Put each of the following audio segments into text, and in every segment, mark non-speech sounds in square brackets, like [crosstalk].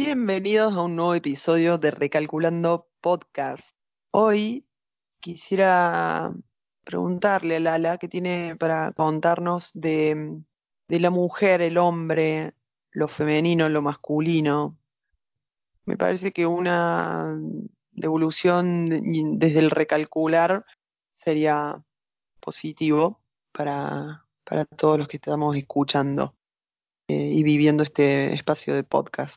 Bienvenidos a un nuevo episodio de Recalculando Podcast. Hoy quisiera preguntarle a Lala qué tiene para contarnos de, la mujer, el hombre, lo femenino, lo masculino. Me parece que una devolución desde el recalcular sería positivo para, para todos los que estamos escuchando eh, y viviendo este espacio de podcast.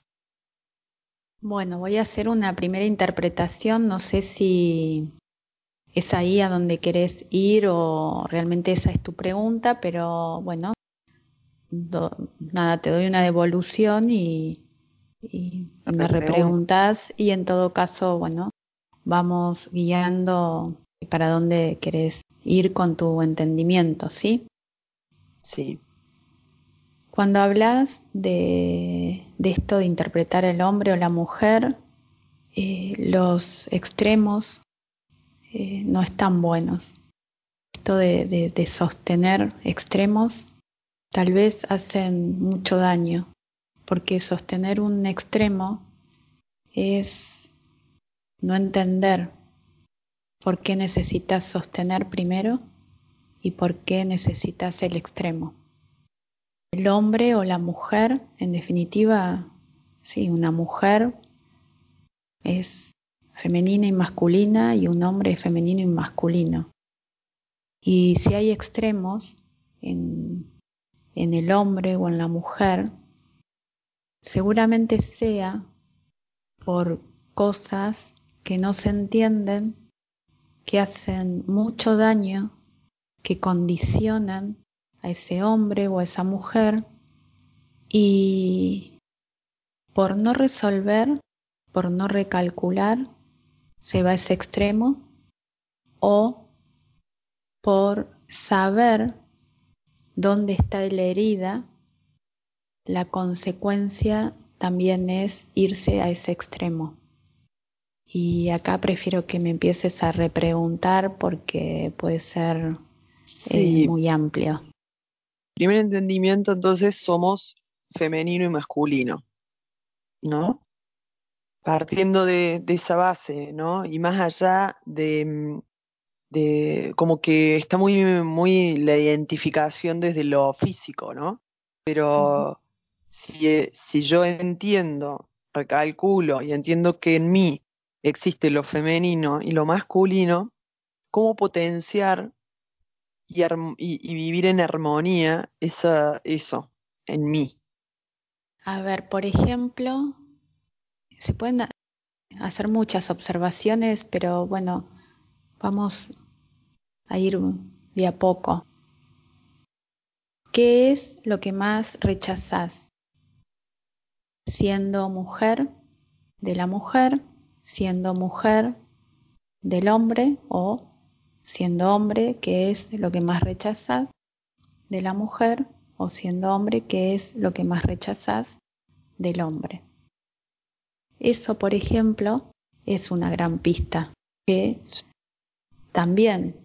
Bueno, voy a hacer una primera interpretación, no sé si es ahí a donde querés ir o realmente esa es tu pregunta, pero bueno, nada, te doy una devolución y, me repreguntas y en todo caso, bueno, vamos guiando para dónde querés ir con tu entendimiento, ¿sí? Sí. Cuando hablas de, esto de interpretar el hombre o la mujer, eh, los extremos eh, no están buenos. Esto de, de sostener extremos tal vez hacen mucho daño, porque sostener un extremo es no entender por qué necesitas sostener primero y por qué necesitas el extremo el hombre o la mujer, en definitiva, sí, una mujer es femenina y masculina y un hombre es femenino y masculino. Y si hay extremos en, en el hombre o en la mujer, seguramente sea por cosas que no se entienden, que hacen mucho daño, que condicionan a ese hombre o a esa mujer y por no resolver, por no recalcular, se va a ese extremo o por saber dónde está la herida, la consecuencia también es irse a ese extremo. Y acá prefiero que me empieces a repreguntar porque puede ser eh, muy amplio. Primer entendimiento, entonces, somos femenino y masculino, ¿no? Partiendo de, esa base, ¿no? Y más allá de, de, como que está muy, muy la identificación desde lo físico, ¿no? Pero si, si yo entiendo, recalculo y entiendo que en mí existe lo femenino y lo masculino, ¿cómo potenciar y, vivir en armonía esa, eso en mí. A ver, por ejemplo, se pueden hacer muchas observaciones, pero bueno, vamos a ir de a poco. ¿Qué es lo que más rechazás? Siendo mujer de la mujer, siendo mujer del hombre o siendo hombre, ¿qué es lo que más rechazas de la mujer? O siendo hombre, ¿qué es lo que más rechazas del hombre? Eso, por ejemplo, es una gran pista que también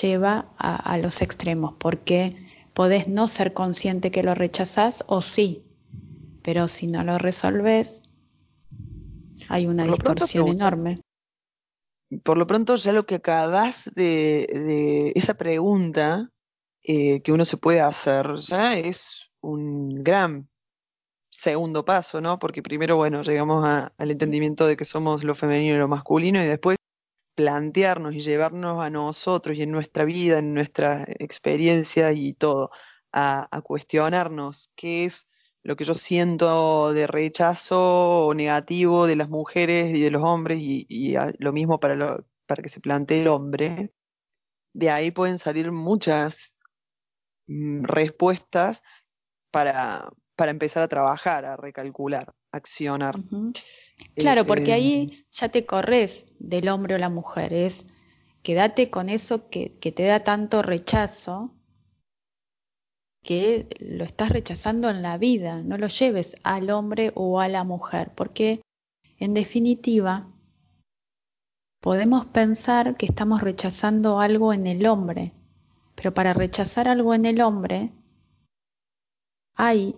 lleva a, los extremos, porque podés no ser consciente que lo rechazás o sí, pero si no lo resolves, hay una distorsión enorme por lo pronto ya lo que acabas de, de esa pregunta eh, que uno se puede hacer ya es un gran segundo paso, ¿no? Porque primero, bueno, llegamos al entendimiento de que somos lo femenino y lo masculino y después plantearnos y llevarnos a nosotros y en nuestra vida, en nuestra experiencia y todo, a, a cuestionarnos qué es lo que yo siento de rechazo negativo de las mujeres y de los hombres y, lo mismo para, lo, para que se plantee el hombre, de ahí pueden salir muchas mm, respuestas para, para empezar a trabajar, a recalcular, accionar. Claro, porque ahí este, ya te corres del hombre o la mujer, es quédate con eso que, que te da tanto rechazo que lo estás rechazando en la vida, no lo lleves al hombre o a la mujer, porque en definitiva podemos pensar que estamos rechazando algo en el hombre, pero para rechazar algo en el hombre hay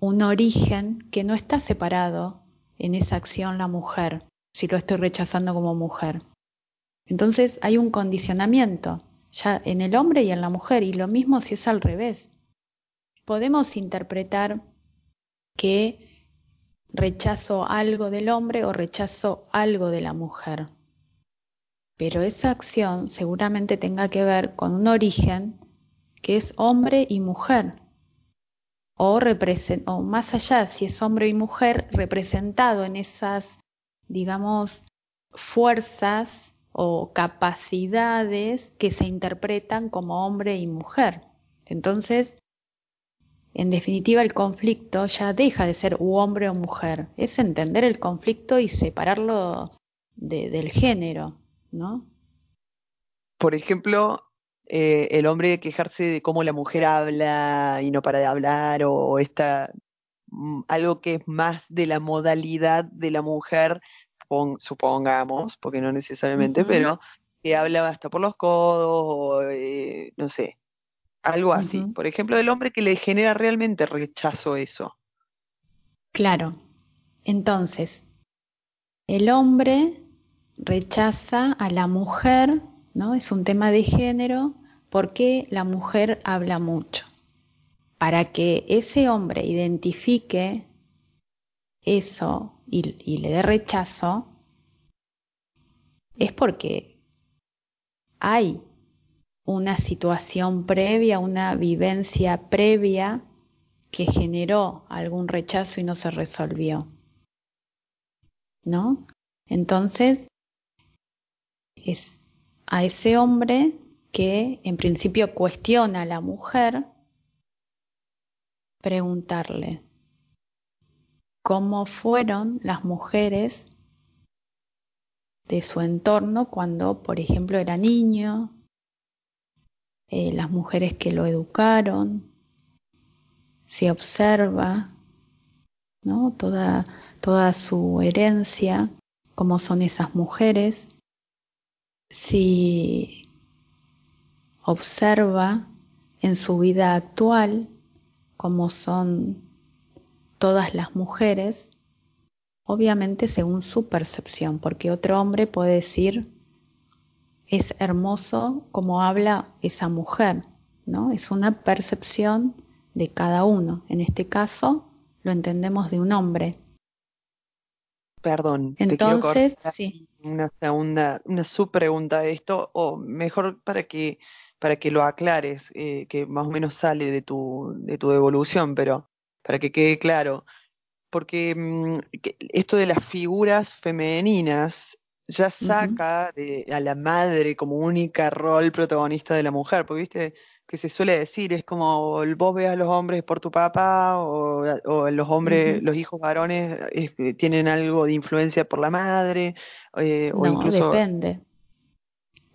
un origen que no está separado en esa acción la mujer, si lo estoy rechazando como mujer. Entonces hay un condicionamiento ya en el hombre y en la mujer, y lo mismo si es al revés. Podemos interpretar que rechazo algo del hombre o rechazo algo de la mujer, pero esa acción seguramente tenga que ver con un origen que es hombre y mujer, o, o más allá, si es hombre y mujer, representado en esas, digamos, fuerzas o capacidades que se interpretan como hombre y mujer. Entonces, en definitiva, el conflicto ya deja de ser hombre o mujer, es entender el conflicto y separarlo del género, ¿no? Por ejemplo, eh, el hombre quejarse de cómo la mujer habla y no para de hablar, o esta mm, algo que es más de la modalidad de la mujer supongamos, porque no necesariamente, pero que habla hasta por los codos o eh, no sé, algo así. Por ejemplo, del hombre que le genera realmente rechazo eso. Claro. Entonces, el hombre rechaza a la mujer, ¿no? Es un tema de género porque la mujer habla mucho. Para que ese hombre identifique eso y, le dé rechazo, es porque hay una situación previa, una vivencia previa que generó algún rechazo y no se resolvió. ¿No? Entonces, es a ese hombre que en principio cuestiona a la mujer, preguntarle, cómo fueron las mujeres de su entorno cuando, por ejemplo, era niño, eh, las mujeres que lo educaron, se observa ¿no? toda, toda su herencia, cómo son esas mujeres, si observa en su vida actual cómo son todas las mujeres, obviamente según su percepción, porque otro hombre puede decir, es hermoso como habla esa mujer, ¿no? Es una percepción de cada uno. En este caso, lo entendemos de un hombre. Perdón, entonces sí. Una segunda, una subpregunta de esto, o mejor para que para que lo aclares, eh, que más o menos sale de tu de tu evolución, pero para que quede claro, porque mm, esto de las figuras femeninas ya saca de, a la madre como única rol protagonista de la mujer, porque viste que se suele decir, es como vos veas a los hombres por tu papá o, o los hombres, los hijos varones tienen algo de influencia por la madre, eh, o incluso... depende.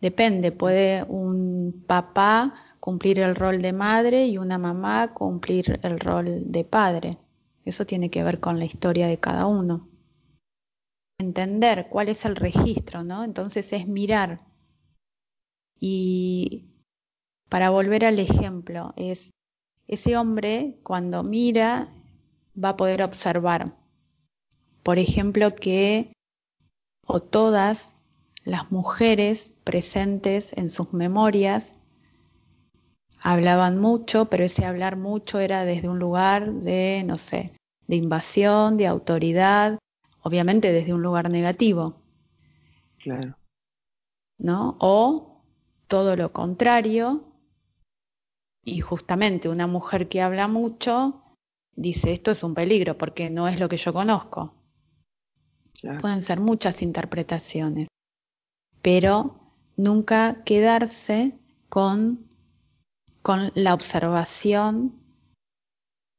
Depende, puede un papá cumplir el rol de madre y una mamá cumplir el rol de padre. Eso tiene que ver con la historia de cada uno. Entender cuál es el registro, ¿no? Entonces es mirar. Y para volver al ejemplo, es ese hombre cuando mira va a poder observar, por ejemplo, que o todas las mujeres presentes en sus memorias hablaban mucho, pero ese hablar mucho era desde un lugar de, no sé, de invasión, de autoridad, obviamente desde un lugar negativo. Claro. ¿No? O todo lo contrario, y justamente una mujer que habla mucho dice esto es un peligro porque no es lo que yo conozco. Pueden ser muchas interpretaciones, pero nunca quedarse con con la observación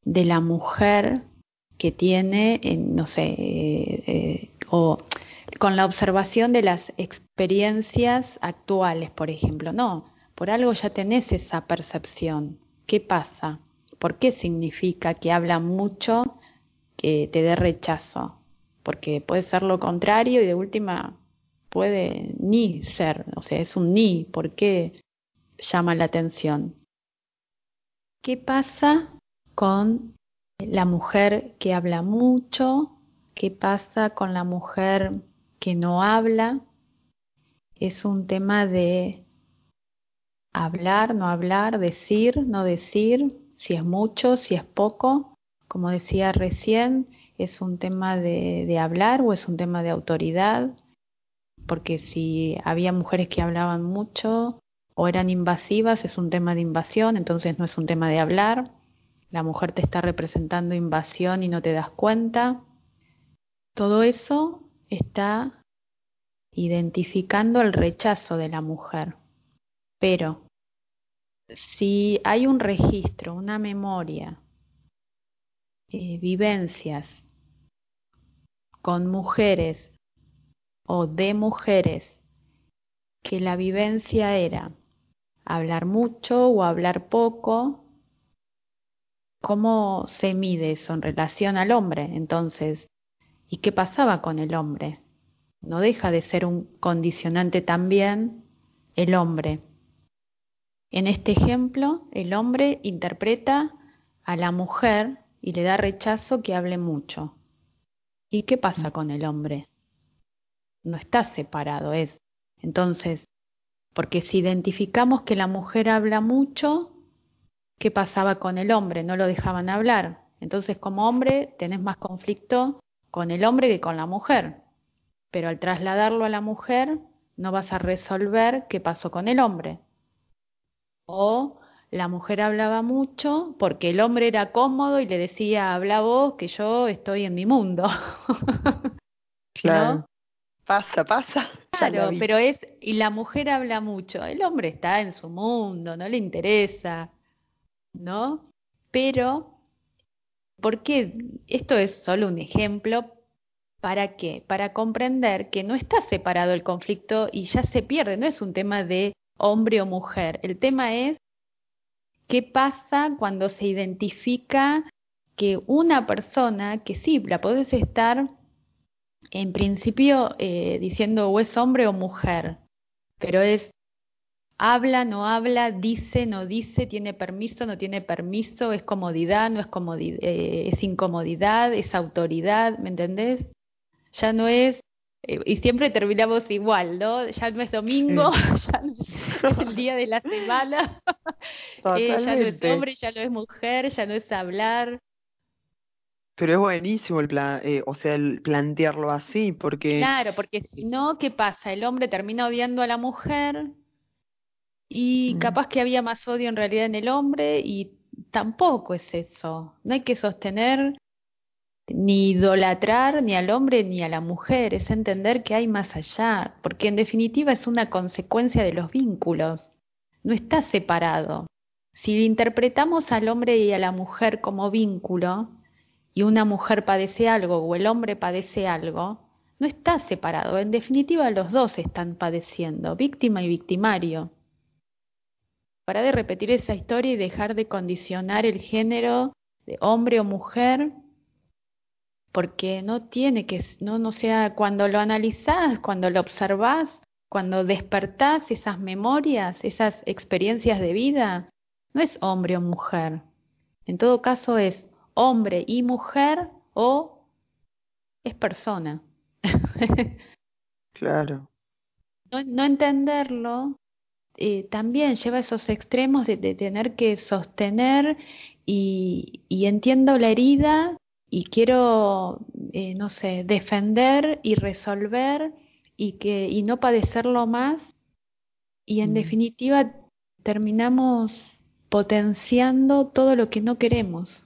de la mujer que tiene, no sé, eh, eh, o con la observación de las experiencias actuales, por ejemplo. No, por algo ya tenés esa percepción. ¿Qué pasa? ¿Por qué significa que habla mucho que te dé rechazo? Porque puede ser lo contrario y de última puede ni ser, o sea, es un ni, ¿por qué llama la atención? ¿Qué pasa con la mujer que habla mucho, qué pasa con la mujer que no habla. Es un tema de hablar, no hablar, decir, no decir, si es mucho, si es poco. Como decía recién, es un tema de, de hablar o es un tema de autoridad, porque si había mujeres que hablaban mucho o eran invasivas, es un tema de invasión, entonces no es un tema de hablar. La mujer te está representando invasión y no te das cuenta. Todo eso está identificando el rechazo de la mujer. Pero si hay un registro, una memoria, eh, vivencias con mujeres o de mujeres que la vivencia era hablar mucho o hablar poco, ¿cómo se mide eso en relación al hombre? Entonces, ¿y qué pasaba con el hombre? No deja de ser un condicionante también el hombre. En este ejemplo, el hombre interpreta a la mujer y le da rechazo que hable mucho. ¿Y qué pasa con el hombre? No está separado, es. Entonces, porque si identificamos que la mujer habla mucho, ¿qué pasaba con el hombre? No lo dejaban hablar. Entonces, como hombre, tenés más conflicto con el hombre que con la mujer. Pero al trasladarlo a la mujer, no vas a resolver qué pasó con el hombre o la mujer hablaba mucho porque el hombre era cómodo y le decía, habla vos, que yo estoy en mi mundo. [laughs] claro. Pasa, pasa. Claro, pero es, y la mujer habla mucho, el hombre está en su mundo, no le interesa, ¿no? Pero, ¿por qué? Esto es solo un ejemplo. ¿Para qué? Para comprender que no está separado el conflicto y ya se pierde, no es un tema de hombre o mujer. El tema es qué pasa cuando se identifica que una persona, que sí, la podés estar en principio eh, diciendo o es hombre o mujer, pero es habla, no habla, dice, no dice, tiene permiso, no tiene permiso, es comodidad, no es comodidad, eh, es incomodidad, es autoridad, ¿me entendés? Ya no es eh, y siempre terminamos igual, ¿no? Ya no es domingo, [laughs] ya no es el día de la semana, [laughs] eh, ya no es hombre, ya no es mujer, ya no es hablar. Pero es buenísimo el plan, eh, o sea, el plantearlo así, porque... Claro, porque si no, ¿qué pasa? El hombre termina odiando a la mujer y capaz que había más odio en realidad en el hombre y tampoco es eso. No hay que sostener ni idolatrar ni al hombre ni a la mujer, es entender que hay más allá, porque en definitiva es una consecuencia de los vínculos, no está separado. Si interpretamos al hombre y a la mujer como vínculo, y una mujer padece algo o el hombre padece algo, no está separado, en definitiva los dos están padeciendo, víctima y victimario. Para de repetir esa historia y dejar de condicionar el género de hombre o mujer porque no tiene que, no, no sea, cuando lo analizás, cuando lo observás, cuando despertás esas memorias, esas experiencias de vida, no es hombre o mujer. En todo caso es hombre y mujer o es persona. [laughs] claro. No, no entenderlo eh, también lleva esos extremos de, de tener que sostener y, y, entiendo la herida y quiero, eh, no sé, defender y resolver y, que, y no padecerlo más. Y en mm. definitiva terminamos potenciando todo lo que no queremos.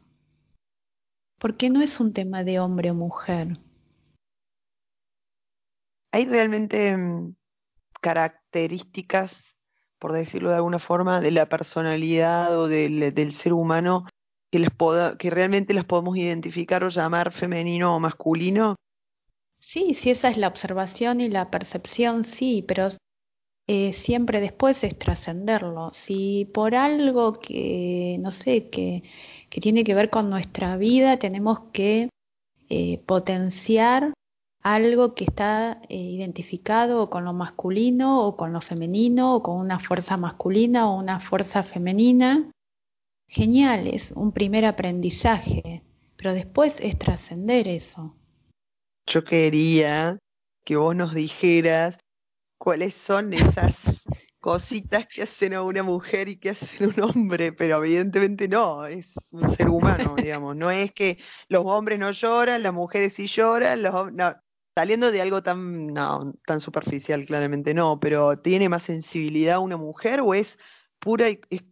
Porque no es un tema de hombre o mujer. Hay realmente mm, características, por decirlo de alguna forma, de la personalidad o del, del ser humano que, les que realmente las podemos identificar o llamar femenino o masculino? Sí, sí, esa es la observación y la percepción, sí, pero eh, siempre después es trascenderlo. Si por algo que, no sé, que, que, tiene que ver con nuestra vida, tenemos que eh, potenciar algo que está eh, identificado con lo masculino o con lo femenino o con una fuerza masculina o una fuerza femenina, genial, es un primer aprendizaje, pero después es trascender eso. yo quería que vos nos dijeras cuáles son esas [laughs] cositas que hacen a una mujer y que hacen a un hombre, pero evidentemente no, es un ser humano, digamos, no es que los hombres no lloran, las mujeres sí lloran, los no, saliendo de algo tan no, tan superficial, claramente no, pero tiene más sensibilidad una mujer o es pura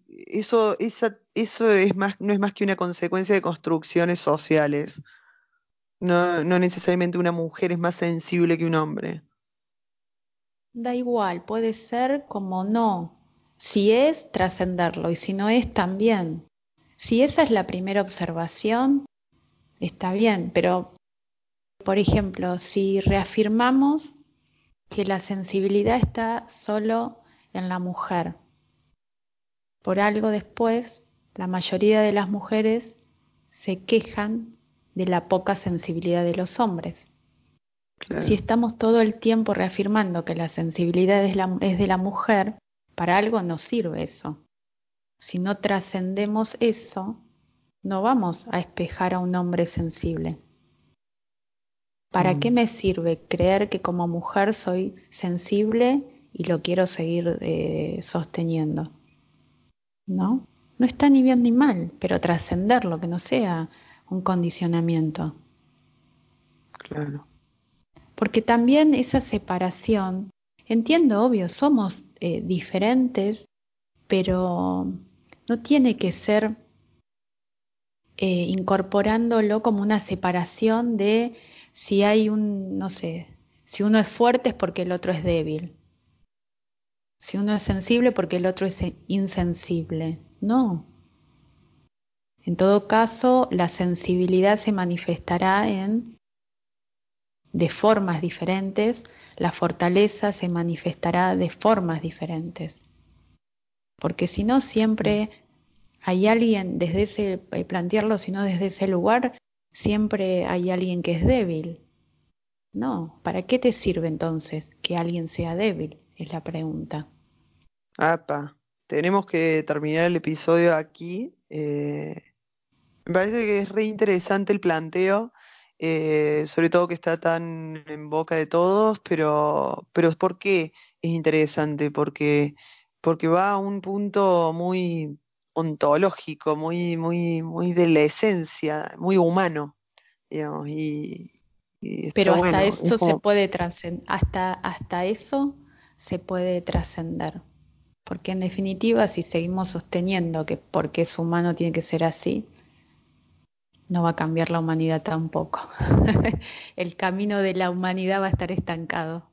eso esa eso es más no es más que una consecuencia de construcciones sociales. No, no necesariamente una mujer es más sensible que un hombre. Da igual, puede ser como no. Si es, trascenderlo, y si no es, también. Si esa es la primera observación, está bien, pero, por ejemplo, si reafirmamos que la sensibilidad está solo en la mujer, por algo después, la mayoría de las mujeres se quejan de la poca sensibilidad de los hombres. Si estamos todo el tiempo reafirmando que la sensibilidad es, de la mujer, para algo nos sirve eso. Si no trascendemos eso, no vamos a espejar a un hombre sensible. ¿Para qué mm. me sirve creer que como mujer soy sensible y lo quiero seguir eh, sosteniendo? ¿No? No está ni bien ni mal, pero trascenderlo, que no sea un condicionamiento. Claro porque también esa separación, entiendo, obvio, somos eh, diferentes, pero no tiene que ser eh, incorporándolo como una separación de si hay un, no sé, si uno es fuerte es porque el otro es débil, si uno es sensible porque el otro es insensible. No. En todo caso, la sensibilidad se manifestará en de formas diferentes, la fortaleza se manifestará de formas diferentes. Porque si no, siempre hay alguien, desde ese, eh, plantearlo, sino desde ese lugar, siempre hay alguien que es débil. No, ¿para qué te sirve entonces que alguien sea débil? Es la pregunta. Apa, tenemos que terminar el episodio aquí. Eh, me parece que es re interesante el planteo eh, sobre todo que está tan en boca de todos, pero, pero ¿por qué es interesante? Porque, porque va a un punto muy ontológico, muy, muy, muy de la esencia, muy humano, digamos, y, pero hasta eso se puede trascender, hasta, hasta eso se puede trascender. Porque en definitiva, si seguimos sosteniendo que porque es humano tiene que ser así, no va a cambiar la humanidad tampoco. [laughs] el camino de la humanidad va a estar estancado.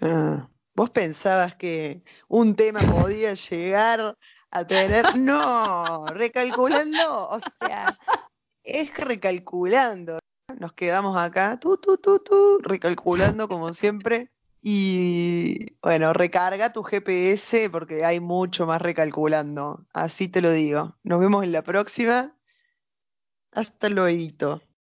Ah, ¿Vos pensabas que un tema podía llegar a tener... No, recalculando, o sea, es recalculando. Nos quedamos acá, tú, tú, tú, tú, recalculando como siempre. Y bueno, recarga tu GPS porque hay mucho más recalculando. Así te lo digo. Nos vemos en la próxima. Hasta luego.